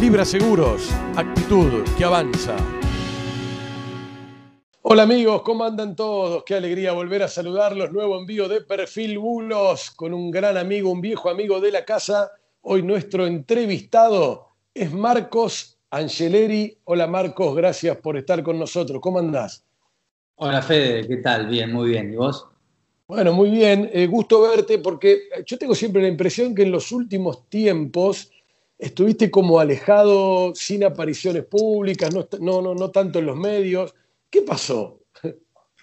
Libra Seguros, actitud que avanza. Hola amigos, ¿cómo andan todos? Qué alegría volver a saludarlos. Nuevo envío de Perfil Bulos con un gran amigo, un viejo amigo de la casa. Hoy nuestro entrevistado es Marcos Angeleri. Hola Marcos, gracias por estar con nosotros. ¿Cómo andás? Hola Fede, ¿qué tal? Bien, muy bien. ¿Y vos? Bueno, muy bien. Eh, gusto verte porque yo tengo siempre la impresión que en los últimos tiempos estuviste como alejado, sin apariciones públicas, no, no, no, tanto en los medios. ¿Qué pasó?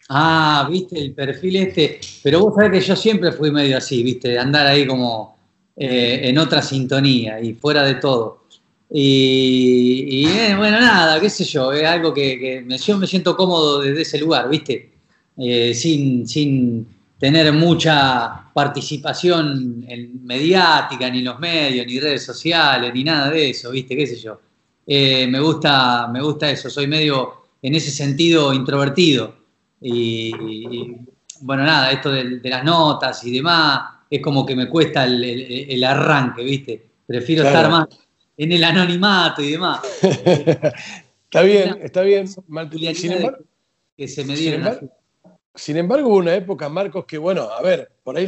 Ah, viste el perfil este, pero vos sabés que yo siempre fui medio así, viste, de andar ahí como eh, en otra sintonía y fuera de todo. Y, eh, bueno, nada, qué sé yo, es algo que, yo me siento cómodo desde ese lugar, viste, eh, sin, sin tener mucha participación en mediática, ni los medios, ni redes sociales, ni nada de eso, ¿viste? ¿Qué sé yo? Eh, me, gusta, me gusta eso, soy medio en ese sentido introvertido. Y, bueno, nada, esto de, las notas y demás, es como que me cuesta el, arranque, ¿viste? Prefiero estar más en el anonimato y demás. está bien, está bien. Sin embargo, que se me dieron sin embargo, hubo una época, Marcos, que bueno, a ver, por ahí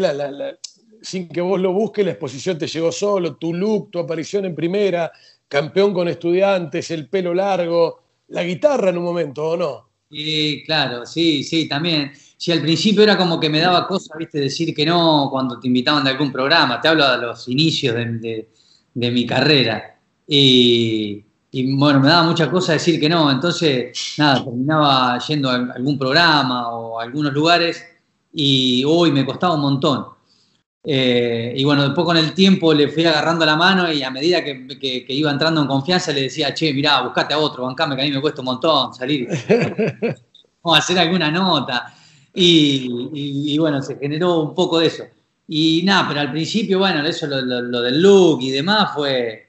sin que vos lo busques, la exposición te llegó solo, tu look, tu aparición en primera, campeón con estudiantes, el pelo largo, la guitarra en un momento, ¿o no? Sí, claro, sí, sí, también. Si al principio era como que me daba cosa, viste, decir que no cuando te invitaban de algún programa, te hablo de los inicios de, de mi carrera. Y, y bueno, me daba mucha cosa decir que no, entonces nada, terminaba yendo a algún programa o a algunos lugares y hoy me costaba un montón. Eh, y bueno, después con el tiempo le fui agarrando la mano y a medida que, iba entrando en confianza le decía, che, mirá, buscate a otro, bancame que a mí me cuesta un montón salir o hacer alguna nota. Y, bueno, se generó un poco de eso. Y nada, pero al principio, bueno, eso, lo del look y demás fue,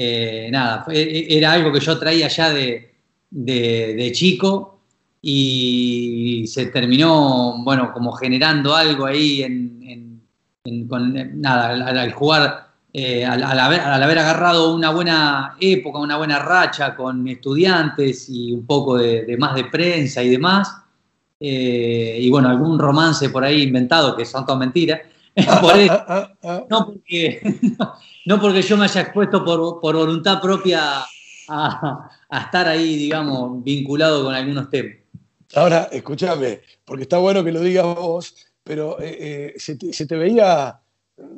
eh, nada, e, era algo que yo traía ya de, chico y se terminó, bueno, como generando algo ahí en, nada, al, jugar, eh, al, haber, agarrado una buena época, una buena racha con estudiantes y un poco de, más de prensa y demás, eh, y bueno, algún romance por ahí inventado, que son todas mentiras, no, porque, no, porque, yo me haya expuesto por, voluntad propia a, estar ahí, digamos, vinculado con algunos temas. Ahora, escúchame, porque está bueno que lo digas vos, pero eh, eh, ¿se, te, veía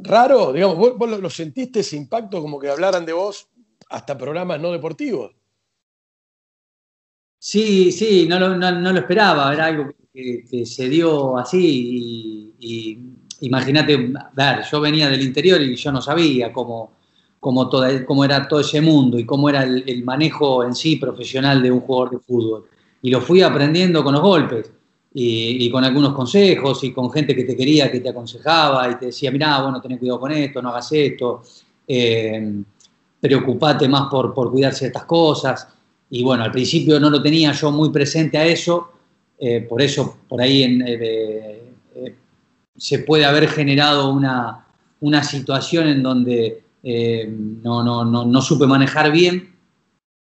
raro? Digamos, ¿vos, lo, sentiste ese impacto como que hablaran de vos hasta programas no deportivos? Sí, sí, no lo, esperaba, era algo que, se dio así y imagínate, ver, yo venía del interior y yo no sabía cómo, cómo, era todo ese mundo y cómo era el, manejo en sí profesional de un jugador de fútbol. Y lo fui aprendiendo con los golpes y, con algunos consejos y con gente que te quería, que te aconsejaba y te decía, mirá, bueno, tenés cuidado con esto, no hagas esto, eh, preocupate más por, por cuidar ciertas cosas. Y bueno, al principio no lo tenía yo muy presente a eso, eh, por eso por ahí en, eh, se puede haber generado una, situación en donde eh, no, no, supe manejar bien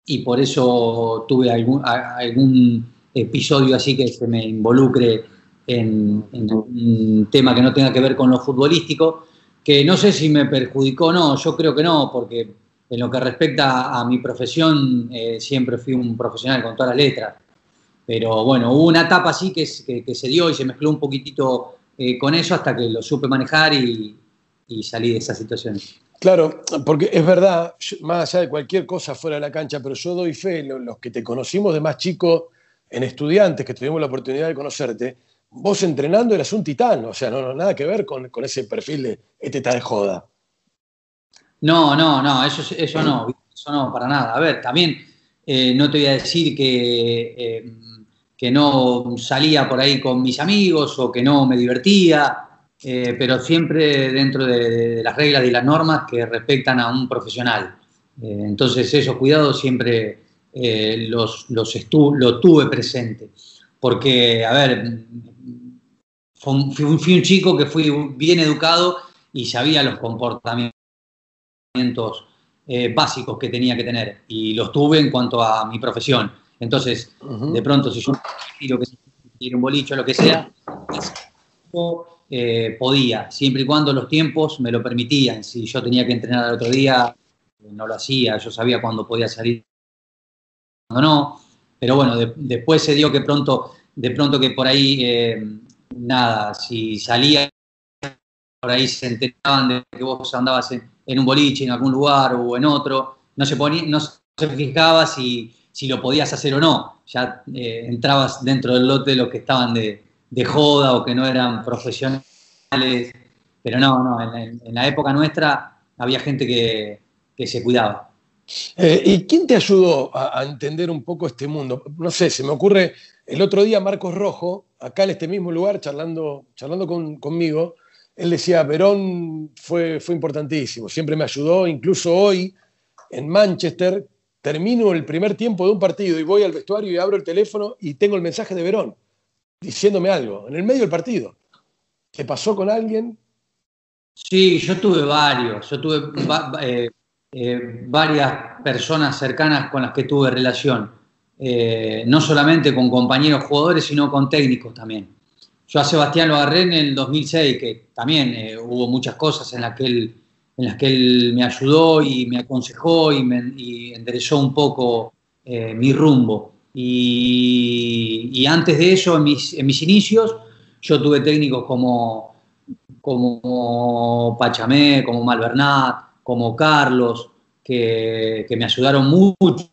y por eso tuve algún, algún episodio así que se me involucre en, un tema que no tenga que ver con lo futbolístico, que no sé si me perjudicó o no, yo creo que no, porque en lo que respecta a mi profesión, eh, siempre fui un profesional con todas las letras. Pero bueno, hubo una etapa así que, que se dio y se mezcló un poquitito eh, con eso hasta que lo supe manejar y, salí de esas situaciones. Claro, porque es verdad, más allá de cualquier cosa fuera de la cancha, pero yo doy fe, los que te conocimos de más chico en estudiantes, que tuvimos la oportunidad de conocerte, vos entrenando eras un titán, o sea, no, nada que ver con, ese perfil de este está de joda. No, no, no, eso, eso no, eso no, para nada. A ver, también eh, no te voy a decir que eh, que no salía por ahí con mis amigos o que no me divertía, eh, pero siempre dentro de, las reglas y las normas que respetan a un profesional. Eh, entonces esos cuidados siempre eh, los, los lo tuve presente. Porque, a ver, fui un, chico que fui bien educado y sabía los comportamientos básicos que tenía que tener y los tuve en cuanto a mi profesión. Entonces, de pronto, si yo quiero que un bolicho, lo que sea, eh, podía, siempre y cuando los tiempos me lo permitían. Si yo tenía que entrenar el otro día, no lo hacía, yo sabía cuándo podía salir, cuándo no. Pero bueno, después se dio que pronto, de pronto que por ahí, eh, nada, si salía, por ahí se enteraban de que vos andabas en, un boliche, en algún lugar o en otro, no se, ponía, no se fijaba si, si lo podías hacer o no. Ya eh, entrabas dentro del lote de los que estaban de, de joda o que no eran profesionales. Pero no, no, en, la época nuestra había gente que, se cuidaba. Eh, ¿Y quién te ayudó a, entender un poco este mundo? No sé, se me ocurre el otro día Marcos Rojo, acá en este mismo lugar, charlando, charlando conmigo, él decía, Verón fue, fue importantísimo, siempre me ayudó, incluso hoy en Manchester, termino el primer tiempo de un partido y voy al vestuario y abro el teléfono y tengo el mensaje de Verón diciéndome algo, en el medio del partido. ¿Qué pasó con alguien? Sí, yo tuve varios, yo tuve eh, eh, varias personas cercanas con las que tuve relación, eh, no solamente con compañeros jugadores, sino con técnicos también. Yo a Sebastián lo en el 2006, que también hubo muchas cosas en las que él en las que él me ayudó y me aconsejó y, me, enderezó un poco mi rumbo. Y, antes de eso, en mis, inicios, yo tuve técnicos como, como Pachamé, como Malvernat, como Carlos, que, me ayudaron mucho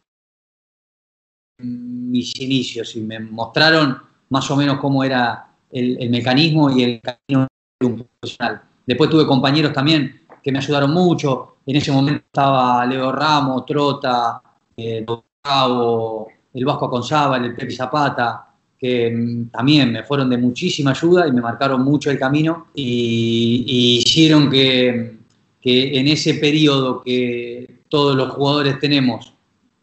en mis inicios y me mostraron más o menos cómo era el, mecanismo y el camino de un profesional. Después tuve compañeros también que me ayudaron mucho. En ese momento estaba Leo Ramos, Trota, eh, el Vasco Aconzábal, el Pepe Zapata, que mm, también me fueron de muchísima ayuda y me marcaron mucho el camino y, hicieron que, en ese periodo que todos los jugadores tenemos,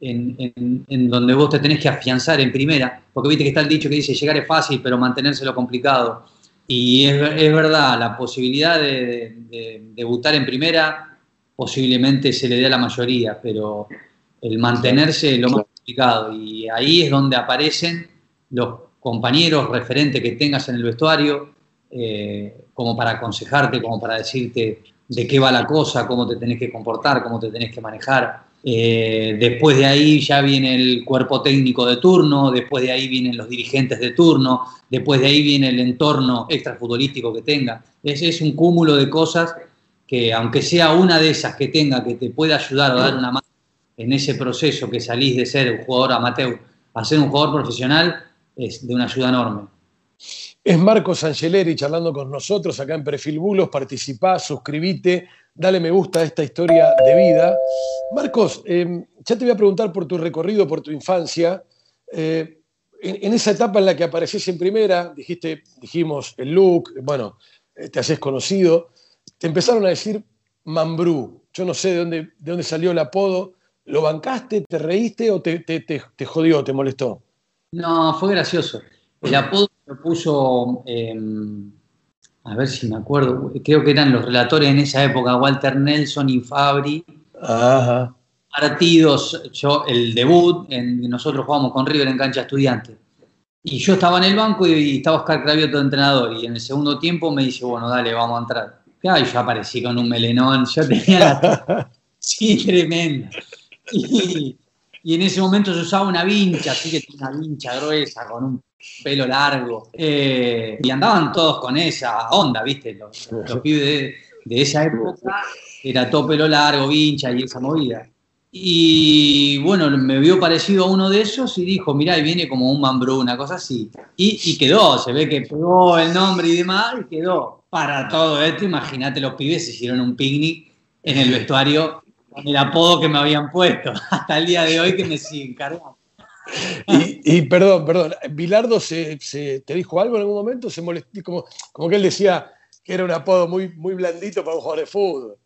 en, donde vos te tenés que afianzar en primera, porque viste que está el dicho que dice llegar es fácil, pero mantenerse lo complicado. Y es, verdad, la posibilidad de, debutar en primera posiblemente se le dé a la mayoría, pero el mantenerse lo más y ahí es donde aparecen los compañeros referentes que tengas en el vestuario, eh, como para aconsejarte, como para decirte de qué va la cosa, cómo te tenés que comportar, cómo te tenés que manejar. Eh, después de ahí ya viene el cuerpo técnico de turno, después de ahí vienen los dirigentes de turno, después de ahí viene el entorno extrafutbolístico que tenga. Ese es un cúmulo de cosas que aunque sea una de esas que tenga que te pueda ayudar o dar una mano en ese proceso que salís de ser un jugador amateur a ser un jugador profesional es de una ayuda enorme. Es Marcos Angeleri charlando con nosotros acá en Perfil Bulos. Participá, suscribite, dale me gusta a esta historia de vida. Marcos, em, ya te voy a preguntar por tu recorrido, por tu infancia. Eh, en, esa etapa en la que apareces en primera, dijiste, dijimos el look, bueno, eh, te haces conocido, te empezaron a decir Mambrú. Yo no sé de dónde, de dónde salió el apodo. ¿Lo bancaste, te reíste o te, te, jodió, te molestó? No, fue gracioso. El apodo lo puso, em, a ver si me acuerdo, creo que eran los relatores en esa época, Walter Nelson y Fabri. Ajá. Partidos, yo, el debut, en, nosotros jugamos con River en cancha estudiante. Y yo estaba en el banco y, estaba Oscar Cravioto de entrenador. Y en el segundo tiempo me dice, bueno, dale, vamos a entrar. Y yo aparecí con un melenón, yo tenía la... sí, tremenda. Y, en ese momento yo usaba una vincha, así que tenía una vincha gruesa con un pelo largo. Eh, y andaban todos con esa onda, ¿viste? Los, pibes de, esa época era todo pelo largo, vincha y esa movida. Y bueno, me vio parecido a uno de esos y dijo, mirá, ahí viene como un mambrú, una cosa así. Y, y, quedó, se ve que pegó el nombre y demás y quedó. Para todo esto, imagínate, los pibes hicieron un picnic en el vestuario el apodo que me habían puesto, hasta el día de hoy que me siguen cargando. Y, perdón, perdón, ¿Bilardo se, te dijo algo en algún momento? ¿Se molestó? Como, como que él decía que era un apodo muy, muy blandito para un jugador de fútbol.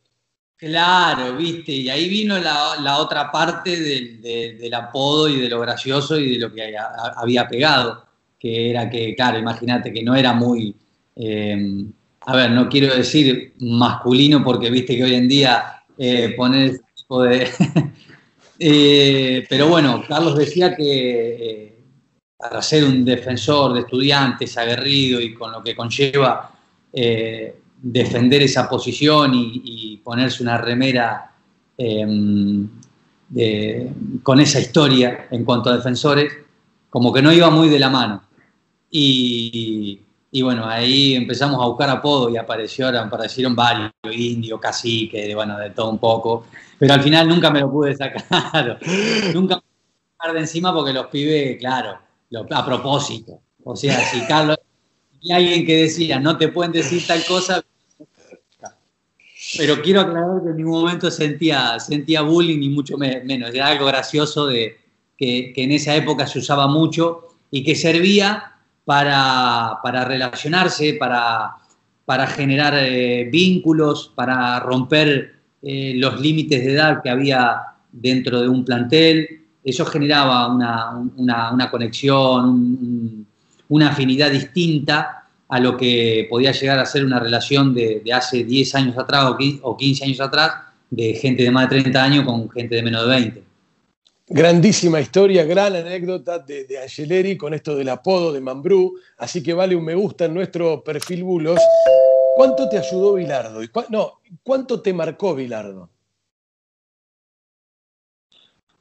Claro, viste, y ahí vino la, otra parte del, apodo y de lo gracioso y de lo que había pegado, que era que, claro, imagínate que no era muy, eh, a ver, no quiero decir masculino porque viste que hoy en día eh, poner Eh, pero bueno, Carlos decía que eh, para ser un defensor de estudiantes aguerrido y con lo que conlleva eh, defender esa posición y, ponerse una remera em, con esa historia en cuanto a defensores, como que no iba muy de la mano. Y, y bueno, ahí empezamos a buscar apodos y aparecieron, aparecieron varios, indio, cacique, bueno, de todo un poco. Pero al final nunca me lo pude sacar. nunca me pude sacar de encima porque los pibes, claro, a propósito. O sea, si Carlos, y alguien que decía, no te pueden decir tal cosa, pero quiero aclarar que en ningún momento sentía, sentía bullying ni mucho menos. Era algo gracioso de que, que en esa época se usaba mucho y que servía para, relacionarse, para, generar eh, vínculos, para romper eh, los límites de edad que había dentro de un plantel. Eso generaba una, conexión, una afinidad distinta a lo que podía llegar a ser una relación de, hace 10 años atrás o 15 años atrás, de gente de más de 30 años con gente de menos de 20. Grandísima historia, gran anécdota de, de, Angeleri con esto del apodo de Mambrú, así que vale un me gusta en nuestro perfil Bulos. ¿Cuánto te ayudó Bilardo? no, ¿cuánto te marcó Bilardo?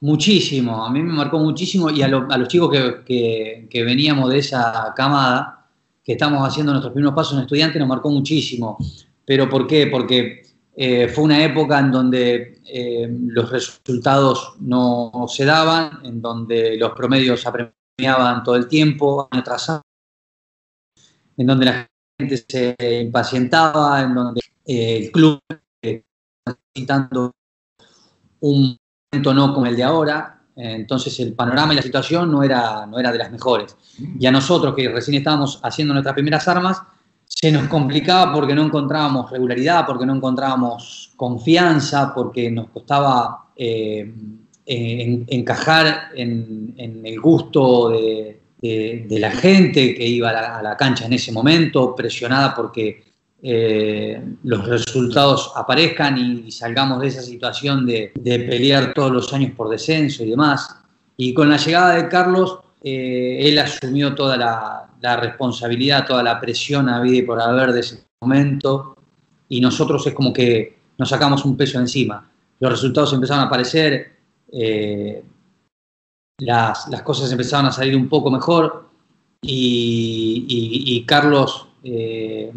Muchísimo, a mí me marcó muchísimo y a, los chicos que, veníamos de esa camada, que estamos haciendo nuestros primeros pasos en estudiante, nos marcó muchísimo. ¿Pero por qué? Porque eh, fue una época en donde eh, los resultados no se daban, en donde los promedios apremiaban todo el tiempo, año tras año, en donde la gente se impacientaba, en donde eh, el club estaba necesitando un momento no como el de ahora, entonces el panorama y la situación no era, no era de las mejores. Y a nosotros que recién estábamos haciendo nuestras primeras armas, se nos complicaba porque no encontrábamos regularidad, porque no encontrábamos confianza, porque nos costaba eh, encajar en, el gusto de, la gente que iba a la, cancha en ese momento, presionada porque eh, los resultados aparezcan y, salgamos de esa situación de, pelear todos los años por descenso y demás. Y con la llegada de Carlos, eh, él asumió toda la, responsabilidad, toda la presión a vida y por haber de ese momento, y nosotros es como que nos sacamos un peso encima. Los resultados empezaron a aparecer, eh, las, cosas empezaron a salir un poco mejor, y, Carlos eh,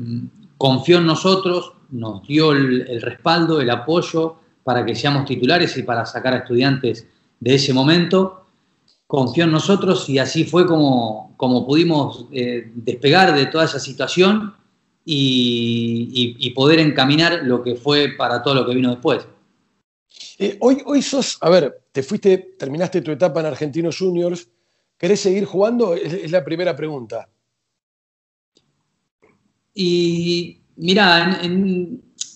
confió en nosotros, nos dio el respaldo, el apoyo para que seamos titulares y para sacar a estudiantes de ese momento confió en nosotros y así fue como, como pudimos eh, despegar de toda esa situación y, poder encaminar lo que fue para todo lo que vino después. Eh, hoy, hoy sos, a ver, te fuiste, terminaste tu etapa en Argentinos Juniors, ¿querés seguir jugando? Es, la primera pregunta. Y mira,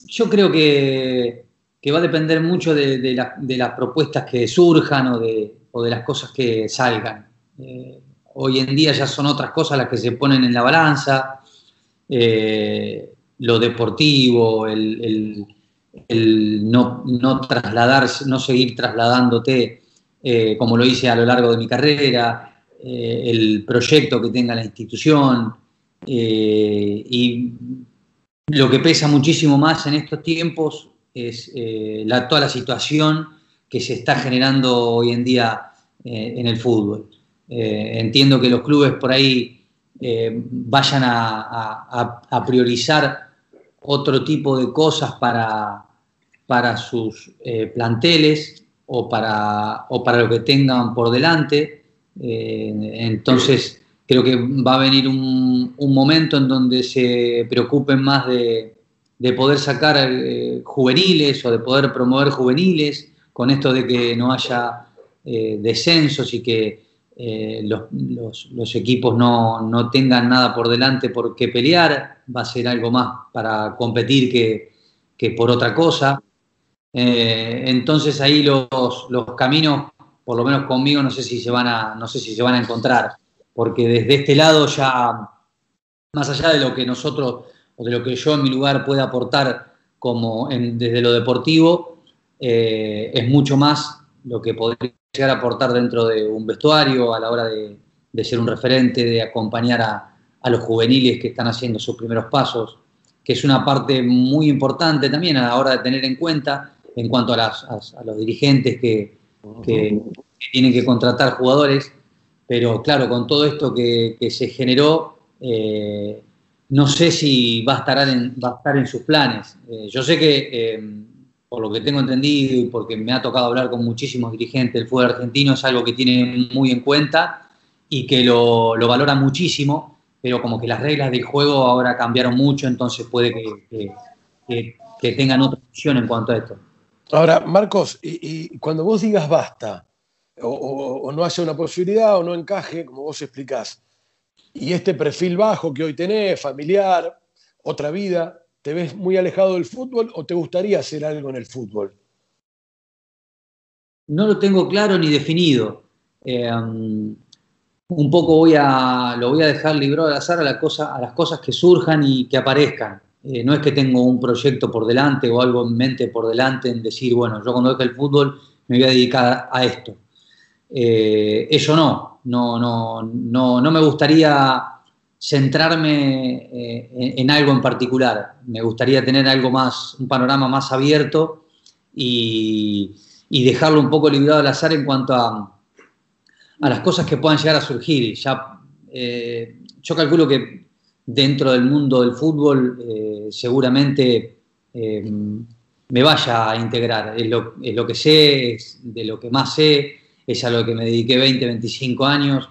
yo creo que, va a depender mucho de las propuestas que surjan o de, o de las cosas que salgan. Eh, hoy en día ya son otras cosas las que se ponen en la balanza, eh, lo deportivo, el, no, no, trasladarse, no seguir trasladándote eh, como lo hice a lo largo de mi carrera, el proyecto que tenga la institución y lo que pesa muchísimo más en estos tiempos es la, toda la situación que se está generando hoy en día eh, en el fútbol. Eh, entiendo que los clubes por ahí eh, vayan a, priorizar otro tipo de cosas para, para sus planteles o para, o para lo que tengan por delante. entonces, creo que va a venir un, momento en donde se preocupen más de, de poder sacar juveniles o de poder promover juveniles con esto de que no haya eh, descensos y que eh, los, equipos no, tengan nada por delante por qué pelear, va a ser algo más para competir que, por otra cosa. Eh, entonces ahí los, caminos, por lo menos conmigo, no sé si se van a, no sé si se van a encontrar, porque desde este lado ya, más allá de lo que nosotros o de lo que yo en mi lugar pueda aportar como desde lo deportivo, es mucho más lo que podría aportar dentro de un vestuario a la hora de, ser un referente, de acompañar a, los juveniles que están haciendo sus primeros pasos, que es una parte muy importante también a la hora de tener en cuenta en cuanto a, los dirigentes que, tienen que contratar jugadores, pero claro, con todo esto que, se generó, eh, no sé si va a estar en, va a estar en sus planes. Eh, yo sé que eh, por lo que tengo entendido y porque me ha tocado hablar con muchísimos dirigentes del fútbol argentino, es algo que tiene muy en cuenta y que lo, valora muchísimo, pero como que las reglas del juego ahora cambiaron mucho, entonces puede que, tengan otra opción en cuanto a esto. Ahora, Marcos, y, cuando vos digas basta, o, no haya una posibilidad o no encaje, como vos explicás, y este perfil bajo que hoy tenés, familiar, otra vida, ¿Te ves muy alejado del fútbol o te gustaría hacer algo en el fútbol? No lo tengo claro ni definido. Eh, un poco voy a, lo voy a dejar librado al azar a, a las cosas que surjan y que aparezcan. Eh, no es que tengo un proyecto por delante o algo en mente por delante en decir, bueno, yo cuando deje el fútbol me voy a dedicar a esto. Eh, eso no, no, no, no, no me gustaría centrarme eh, en, algo en particular. Me gustaría tener algo más, un panorama más abierto y, dejarlo un poco librado al azar en cuanto a, a las cosas que puedan llegar a surgir. Ya, eh, yo calculo que dentro del mundo del fútbol eh, seguramente me vaya a integrar. Es lo, es lo que sé, es de lo que más sé, es a lo que me dediqué 20, 25 años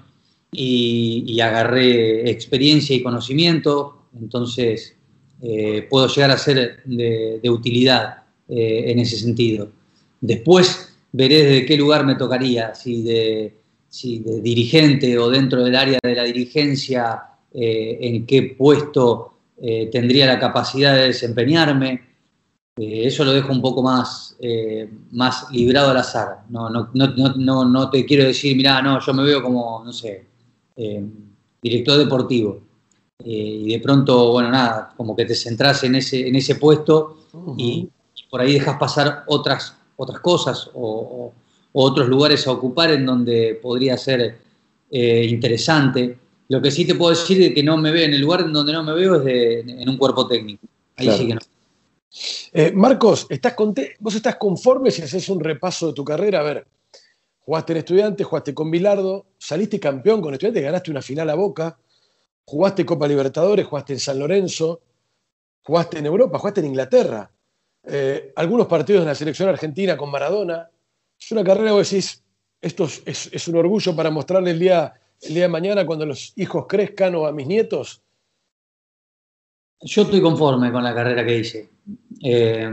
y, agarré experiencia y conocimiento, entonces eh, puedo llegar a ser de, utilidad eh, en ese sentido. Después veré desde qué lugar me tocaría, si de, dirigente o dentro del área de la dirigencia, eh, en qué puesto tendría la capacidad de desempeñarme. eso lo dejo un poco más, más librado al azar. No, no, no, no, te quiero decir, mira, no, yo me veo como, no sé, eh, director deportivo. Eh, y de pronto, bueno, nada, como que te centras en ese, en ese puesto y, por ahí dejas pasar otras, otras cosas o, otros lugares a ocupar en donde podría ser eh, interesante. Lo que sí te puedo decir es que no me veo, en el lugar en donde no me veo es en un cuerpo técnico. Ahí sí que no. Marcos, ¿estás ¿vos estás conforme si haces un repaso de tu carrera? A ver, Jugaste en Estudiantes, jugaste con Bilardo, saliste campeón con Estudiantes, ganaste una final a Boca, jugaste Copa Libertadores, jugaste en San Lorenzo, jugaste en Europa, jugaste en Inglaterra, eh, algunos partidos en la selección argentina con Maradona. Es una carrera, vos decís, esto es, un orgullo para mostrarle el día, el día de mañana cuando los hijos crezcan o a mis nietos. Yo estoy conforme con la carrera que hice. Eh,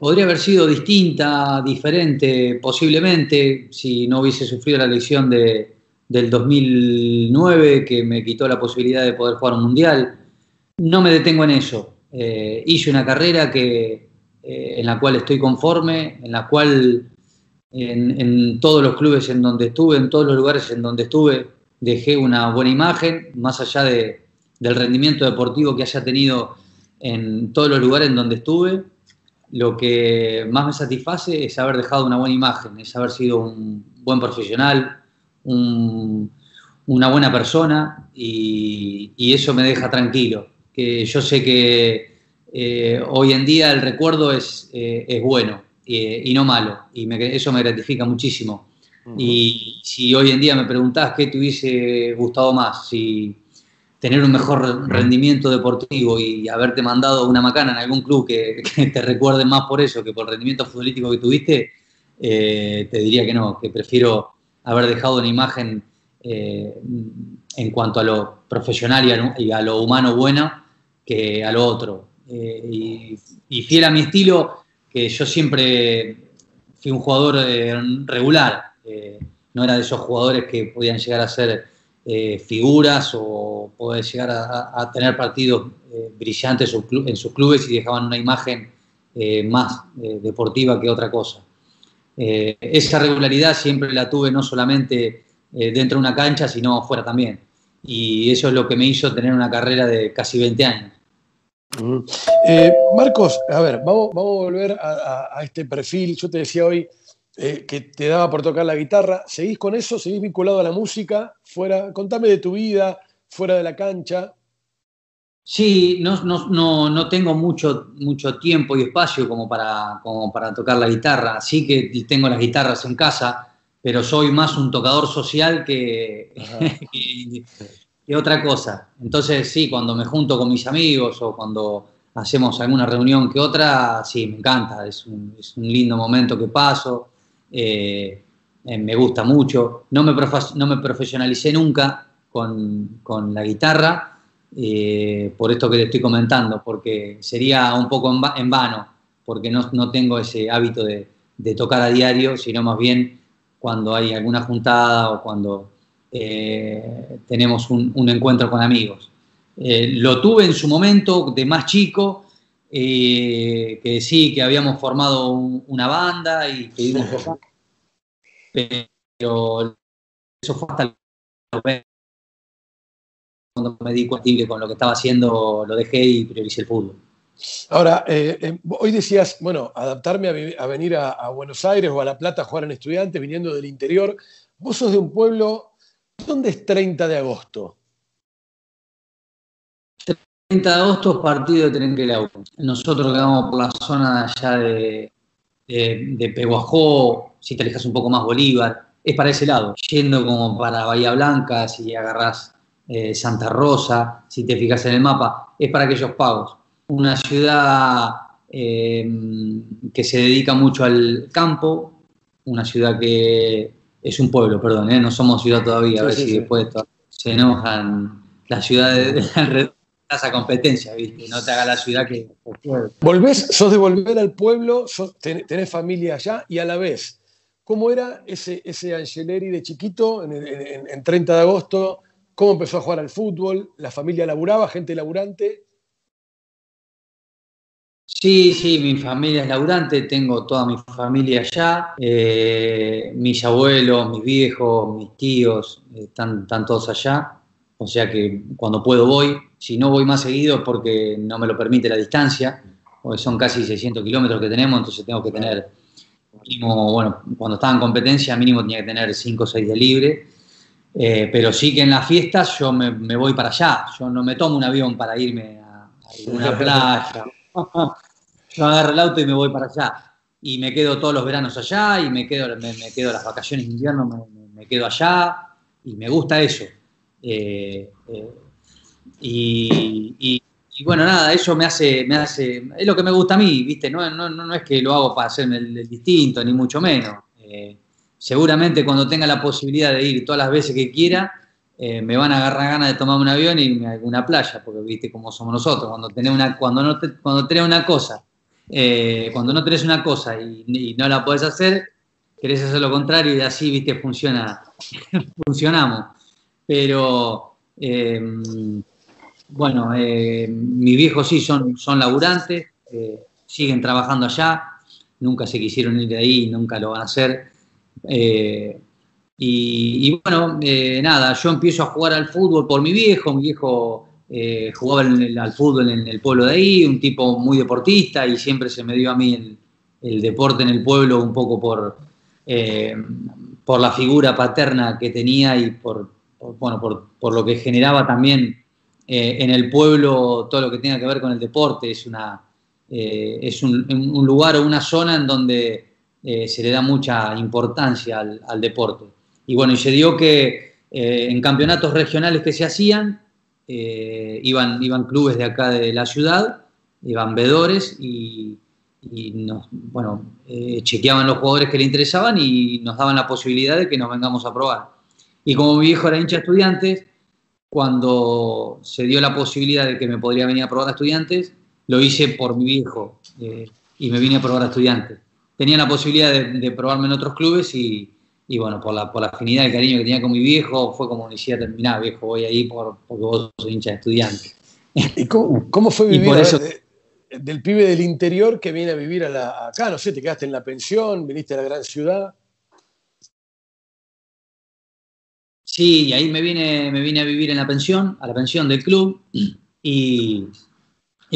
podría haber sido distinta, diferente, posiblemente, si no hubiese sufrido la lesión de, del 2009 que me quitó la posibilidad de poder jugar un mundial. No me detengo en eso. Eh, hice una carrera que, eh, en la cual estoy conforme, en la cual en, todos los clubes en donde estuve, en todos los lugares en donde estuve, dejé una buena imagen, más allá de, del rendimiento deportivo que haya tenido en todos los lugares en donde estuve lo que más me satisface es haber dejado una buena imagen, es haber sido un buen profesional, una buena persona y, eso me deja tranquilo. Que yo sé que eh, hoy en día el recuerdo es, eh, es bueno y no malo y eso me gratifica muchísimo. Y si hoy en día me preguntás qué te hubiese gustado más, si tener un mejor rendimiento deportivo y haberte mandado una macana en algún club que, te recuerde más por eso que por el rendimiento futbolístico que tuviste, eh, te diría que no, que prefiero haber dejado una imagen eh, en cuanto a lo profesional y a, lo humano bueno que a lo otro. Eh, y, fiel a mi estilo, que yo siempre fui un jugador regular, no era de esos jugadores que podían llegar a ser eh, figuras o poder llegar a, tener partidos eh, brillantes en sus clubes y dejaban una imagen eh, más deportiva que otra cosa. esa regularidad siempre la tuve no solamente dentro de una cancha, sino fuera también. Y eso es lo que me hizo tener una carrera de casi 20 años. Eh, Marcos, a ver, vamos, vamos a volver a, este perfil. Yo te decía hoy eh, que te daba por tocar la guitarra. ¿Seguís con eso? ¿Seguís vinculado a la música? Fuera, contame de tu vida, fuera de la cancha. Sí, no, no, no, tengo mucho, mucho tiempo y espacio como para, como para tocar la guitarra. Sí que tengo las guitarras en casa, pero soy más un tocador social que, que, otra cosa. Entonces, sí, cuando me junto con mis amigos o cuando hacemos alguna reunión que otra, sí, me encanta. Es un, es un lindo momento que paso. Eh, me gusta mucho. No me, no me profesionalicé nunca con, con la guitarra eh, por esto que te estoy comentando, porque sería un poco en, vano, porque no, no, tengo ese hábito de, de, tocar a diario, sino más bien cuando hay alguna juntada o cuando eh, tenemos un, un, encuentro con amigos. Lo tuve en su momento de más chico, que sí, que habíamos formado una banda y que íbamos pero eso fue hasta cuando me di cuenta que con lo que estaba haciendo lo dejé y prioricé el fútbol. Ahora, eh, eh, hoy decías, bueno, adaptarme a, venir a, Buenos Aires o a La Plata a jugar en estudiantes viniendo del interior. Vos sos de un pueblo, ¿dónde es 30 de agosto? 30 de agosto, partido de Trenquelau. Nosotros quedamos por la zona allá de, de, Peguajó, si te alejas un poco más Bolívar, es para ese lado. Yendo como para Bahía Blanca, si agarrás eh, Santa Rosa, si te fijas en el mapa, es para aquellos pagos. Una ciudad eh, que se dedica mucho al campo, una ciudad que es un pueblo, perdón, ¿eh? no somos ciudad todavía, a ver si después se enojan las ciudades alrededor esa competencia, ¿viste? No te haga la ciudad que... Volvés, sos de volver al pueblo, tenés familia allá y a la vez, ¿cómo era ese, ese Angeleri de chiquito en, en 30 de agosto? cómo empezó a jugar al fútbol, la familia laburaba, gente laburante. Sí, sí, mi familia es laburante, tengo toda mi familia allá, eh, mis abuelos, mis viejos, mis tíos, eh, están, todos allá, o sea que cuando puedo voy, si no voy más seguido es porque no me lo permite la distancia, porque son casi 600 kilómetros que tenemos, entonces tengo que tener, mínimo, bueno, cuando estaba en competencia mínimo tenía que tener 5 o 6 de libre, eh, pero sí que en las fiestas yo me, voy para allá. Yo no me tomo un avión para irme a, una playa. yo agarro el auto y me voy para allá. Y me quedo todos los veranos allá y me quedo, me, quedo las vacaciones de invierno, me, quedo allá y me gusta eso. Eh, eh, y, bueno, nada, eso me hace, me hace, es lo que me gusta a mí, ¿viste? No, no, no es que lo hago para hacerme el, distinto, ni mucho menos seguramente cuando tenga la posibilidad de ir todas las veces que quiera, eh, me van a agarrar ganas de tomar un avión y irme a alguna playa, porque viste cómo somos nosotros, cuando tenés una, cuando no cuando tenés una cosa, eh, cuando no tenés una cosa y, no la podés hacer, querés hacer lo contrario y así, viste, funciona, funcionamos. Pero em, bueno, eh, mis viejos sí son, son laburantes, siguen trabajando allá, nunca se quisieron ir de ahí, nunca lo van a hacer. Eh, y, bueno, eh, nada, yo empiezo a jugar al fútbol por mi viejo, mi viejo eh, jugaba al fútbol en el pueblo de ahí, un tipo muy deportista y siempre se me dio a mí el, deporte en el pueblo un poco por, por la figura paterna que tenía y por, bueno, por, lo que generaba también en el pueblo todo lo que tenga que ver con el deporte. Es, una, es un, un lugar o una zona en donde eh, se le da mucha importancia al, deporte. Y bueno, y se dio que eh, en campeonatos regionales que se hacían, eh, iban, iban clubes de acá de la ciudad, iban vedores y, nos, bueno, chequeaban los jugadores que le interesaban y nos daban la posibilidad de que nos vengamos a probar. Y como mi viejo era hincha de estudiantes, cuando se dio la posibilidad de que me podría venir a probar a estudiantes, lo hice por mi viejo y me vine a probar a estudiantes tenía la posibilidad de, probarme en otros clubes y, bueno, por la, por la afinidad y el cariño que tenía con mi viejo, fue como decía, terminar, viejo, voy ahí por, porque vos sos hincha de estudiante. ¿Y cómo, fue vivir del pibe del interior que viene a vivir acá? No sé, te quedaste en la pensión, viniste a la gran ciudad. Sí, y ahí me vine, me vine a vivir en la pensión, a la pensión del club, y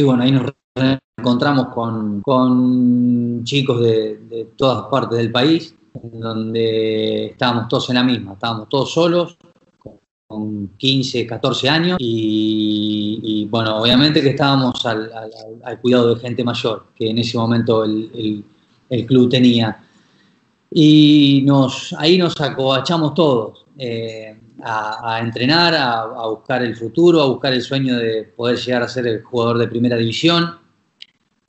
bueno, ahí nos encontramos con, chicos de, todas partes del país, donde estábamos todos en la misma, estábamos todos solos, con 15, 14 años, y, bueno, obviamente que estábamos al, cuidado de gente mayor, que en ese momento el, club tenía. Y ahí nos acobachamos todos. Eh, a, entrenar, a, buscar el futuro, a buscar el sueño de poder llegar a ser el jugador de primera división,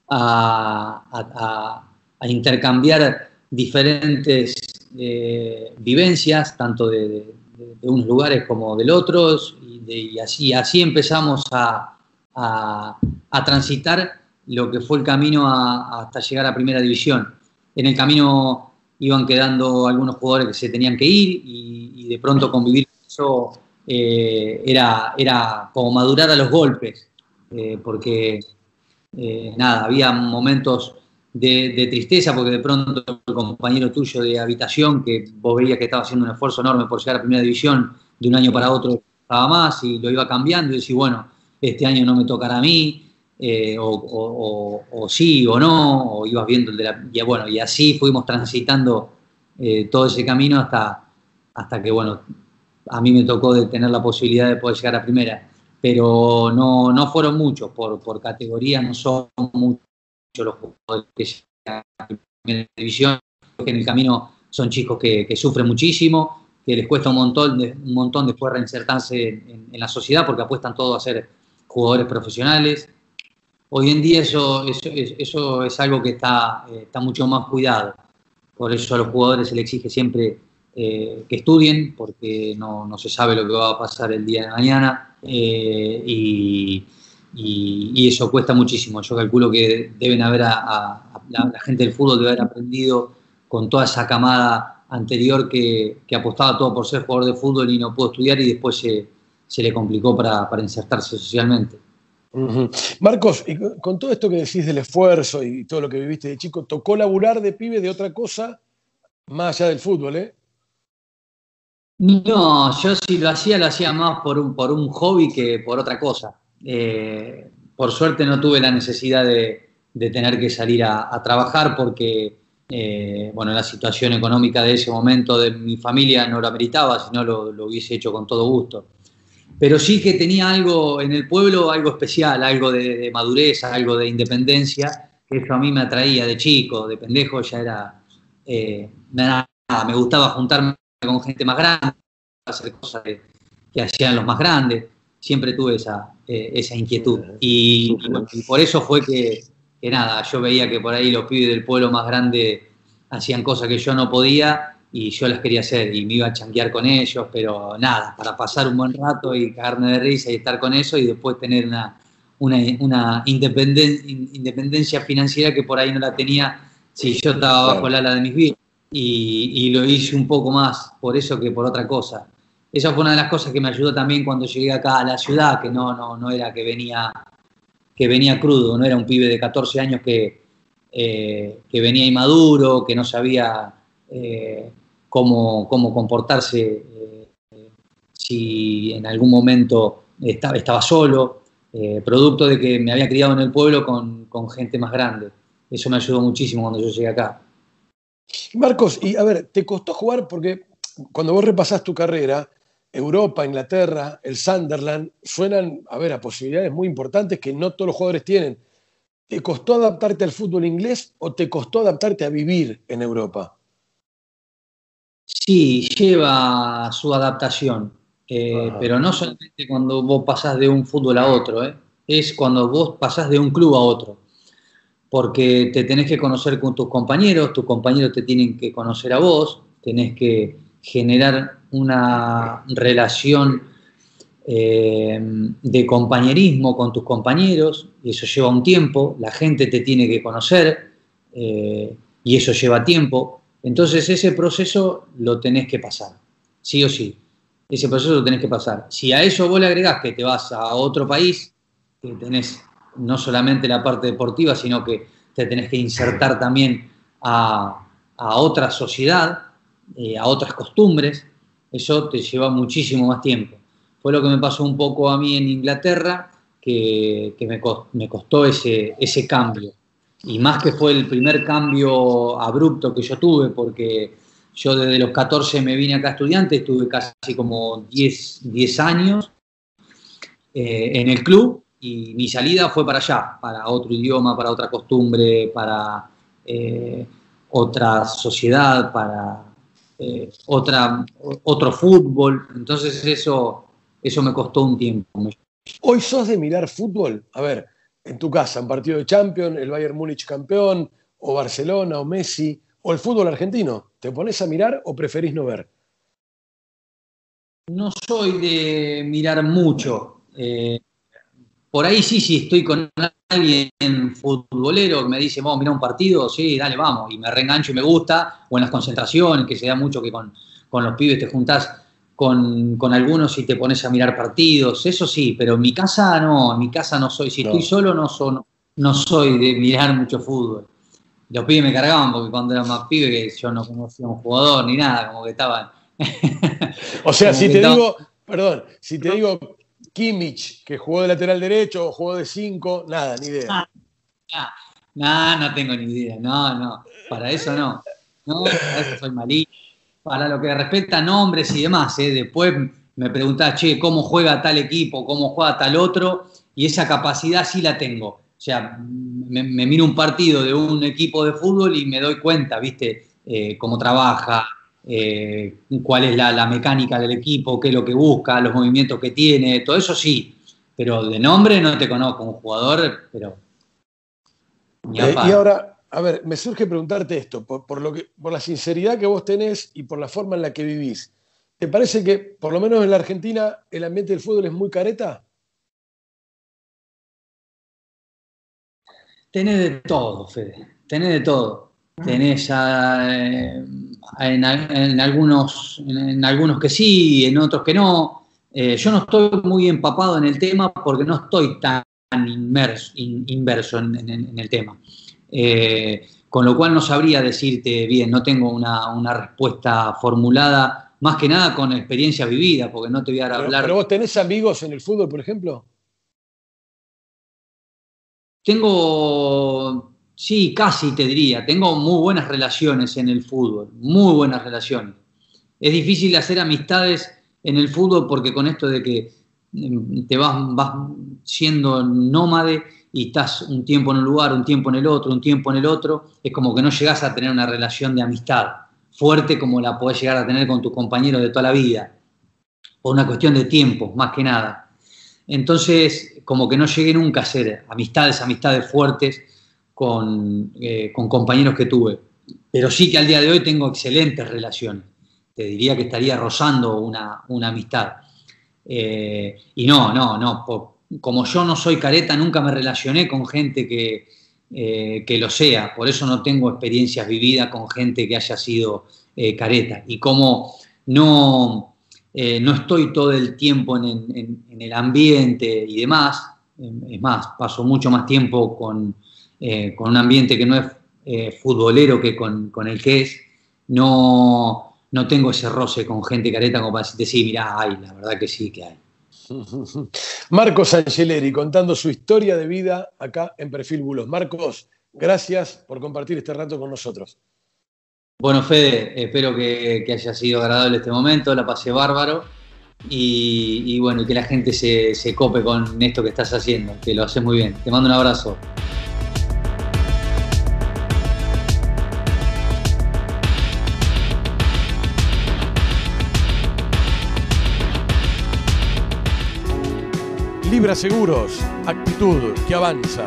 a, intercambiar diferentes eh, vivencias, tanto de, unos lugares como del otros, y, así, así empezamos a, transitar lo que fue el camino hasta llegar a primera división. En el camino iban quedando algunos jugadores que se tenían que ir y, de pronto convivir eso eh, era, era como madurar a los golpes, eh, porque eh, nada, había momentos de, tristeza porque de pronto el compañero tuyo de habitación, que vos veías que estaba haciendo un esfuerzo enorme por llegar a primera división, de un año para otro estaba más y lo iba cambiando y decís, bueno, este año no me tocará a mí, o, sí o no, o ibas viendo el de la... Y bueno, y así fuimos transitando todo ese camino hasta, hasta que, bueno, a mí me tocó de tener la posibilidad de poder llegar a primera, pero no, no fueron muchos, por, por categoría no son muchos los jugadores que llegan a primera división, que en el camino son chicos que, sufren muchísimo, que les cuesta un montón, de, un montón después reinsertarse en, la sociedad porque apuestan todo a ser jugadores profesionales. Hoy en día eso, eso, es algo que está, eh, está mucho más cuidado. Por eso a los jugadores se les exige siempre eh, que estudien, porque no, no, se sabe lo que va a pasar el día de mañana eh, y, y, eso cuesta muchísimo. Yo calculo que deben haber, a, la, gente del fútbol debe haber aprendido con toda esa camada anterior que, que, apostaba todo por ser jugador de fútbol y no pudo estudiar y después se, se le complicó para, para insertarse socialmente. Marcos, y con todo esto que decís del esfuerzo y todo lo que viviste de chico, ¿tocó laburar de pibe de otra cosa más allá del fútbol, eh? No, yo si lo hacía, lo hacía más por un, por un hobby que por otra cosa. Eh, por suerte no tuve la necesidad de, tener que salir a, trabajar porque, eh, bueno, la situación económica de ese momento de mi familia no lo ameritaba, si no lo, hubiese hecho con todo gusto. Pero sí que tenía algo en el pueblo, algo especial, algo de, madurez, algo de independencia, que eso a mí me atraía de chico, de pendejo, ya era, eh, me gustaba juntarme con gente más grande, hacer cosas que hacían los más grandes. Siempre tuve esa, eh, esa inquietud. Y, por eso fue que, nada, yo veía que por ahí los pibes del pueblo más grande hacían cosas que yo no podía y yo las quería hacer y me iba a chanquear con ellos, pero nada, para pasar un buen rato y cagarme de risa y estar con eso y después tener una, una, independencia financiera que por ahí no la tenía si yo estaba bajo el ala de mis vidas y, lo hice un poco más por eso que por otra cosa. Esa fue una de las cosas que me ayudó también cuando llegué acá a la ciudad, que no, no, no era que venía, que venía crudo, no era un pibe de 14 años que, eh, que venía inmaduro, que no sabía eh, cómo, cómo, comportarse eh, si en algún momento estaba, estaba solo, producto de que me había criado en el pueblo con, con gente más grande. Eso me ayudó muchísimo cuando yo llegué acá. Marcos, y a ver, ¿te costó jugar? Porque cuando vos repasás tu carrera, Europa, Inglaterra, el Sunderland, suenan, a ver, a posibilidades muy importantes que no todos los jugadores tienen. ¿Te costó adaptarte al fútbol inglés o te costó adaptarte a vivir en Europa? Sí, lleva su adaptación, eh, pero no solamente cuando vos pasás de un fútbol a otro, eh, es cuando vos pasás de un club a otro porque te tenés que conocer con tus compañeros, tus compañeros te tienen que conocer a vos, tenés que generar una relación eh, de compañerismo con tus compañeros, y eso lleva un tiempo, la gente te tiene que conocer, y eso lleva tiempo. Entonces ese proceso lo tenés que pasar, sí o sí. Ese proceso lo tenés que pasar. Si a eso vos le agregás que te vas a otro país, que tenés no solamente la parte deportiva, sino que te tenés que insertar también a, otra sociedad, eh, a otras costumbres, eso te lleva muchísimo más tiempo. Fue lo que me pasó un poco a mí en Inglaterra, que, me, costó, ese, ese cambio. Y más que fue el primer cambio abrupto que yo tuve, porque yo desde los 14 me vine acá estudiante, estuve casi como 10, 10 años eh, en el club y mi salida fue para allá, para otro idioma, para otra costumbre, para eh, otra sociedad, para eh, otra, otro fútbol. Entonces eso, eso me costó un tiempo. ¿Hoy sos de mirar fútbol? A ver, en tu casa, un partido de Champions, el Bayern Múnich campeón, o Barcelona, o Messi, o el fútbol argentino. ¿Te pones a mirar o preferís no ver? No soy de mirar mucho. Eh, por ahí sí, sí, estoy con alguien futbolero que me dice, vamos a mirar un partido, sí, dale, vamos, y me reengancho y me gusta, o en las concentraciones, que se da mucho que con, con los pibes te juntás con, con, algunos y te pones a mirar partidos, eso sí, pero en mi casa no, en mi casa no soy, si estoy solo no, no soy de mirar mucho fútbol. Los pibes me cargaban porque cuando era más pibe que yo no conocía un jugador ni nada, como que estaban... o sea, si te digo, perdón, si te digo Kimmich, que jugó de lateral derecho o jugó de 5, nada, ni idea. Ah, no, no tengo ni idea, no, no, para eso no. No, para eso soy malito. Para lo que respecta a nombres y demás, ¿eh? después me preguntás, che, ¿cómo juega tal equipo? ¿Cómo juega tal otro? Y esa capacidad sí la tengo. O sea, me, miro un partido de un equipo de fútbol y me doy cuenta, ¿viste? Eh, cómo trabaja, eh, cuál es la, mecánica del equipo, qué es lo que busca, los movimientos que tiene, todo eso sí, pero de nombre no te conozco como jugador, pero... Eh, y ahora, a ver, me surge preguntarte esto, por, lo que, por la sinceridad que vos tenés y por la forma en la que vivís. ¿Te parece que, por lo menos en la Argentina, el ambiente del fútbol es muy careta? Tenés de todo, Fede, tenés de todo. Tenés eh, en, algunos, en, algunos que sí, en otros que no. Eh, yo no estoy muy empapado en el tema porque no estoy tan inmerso, inverso en, el tema. Eh, con lo cual no sabría decirte bien, no tengo una, respuesta formulada, más que nada con experiencia vivida, porque no te voy a hablar. ¿Pero vos tenés amigos en el fútbol, por ejemplo? Tengo Sí, casi te diría. Tengo muy buenas relaciones en el fútbol, muy buenas relaciones. Es difícil hacer amistades en el fútbol porque con esto de que mm, te vas, vas siendo nómade y estás un tiempo en un lugar, un tiempo en el otro, un tiempo en el otro, es como que no llegas a tener una relación de amistad fuerte como la podés llegar a tener con tus compañeros de toda la vida, por una cuestión de tiempo, más que nada. Entonces, como que no llegué nunca a ser amistades, amistades fuertes eh, con, compañeros que tuve. Pero sí que al día de hoy tengo excelentes relaciones. Te diría que estaría rozando una, amistad. Eh, y no, no, no. Como yo no soy careta, nunca me relacioné con gente que, eh, que lo sea. Por eso no tengo experiencias vividas con gente que haya sido careta. Y como no, no estoy todo el tiempo en, el ambiente y demás, es más, paso mucho más tiempo con, eh, con un ambiente que no es eh, futbolero que con, el que es, no, no tengo ese roce con gente careta como para decirte, sí, mirá, hay, la verdad que sí que hay. Marcos Angeleri contando su historia de vida acá en Perfil Bulos. Marcos, gracias por compartir este rato con nosotros. Bueno, Fede, espero que, haya sido agradable este momento, la pasé bárbaro y, bueno, que la gente se, se cope con esto que estás haciendo, que lo haces muy bien. Te mando un abrazo. Libra Seguros, actitud que avanza.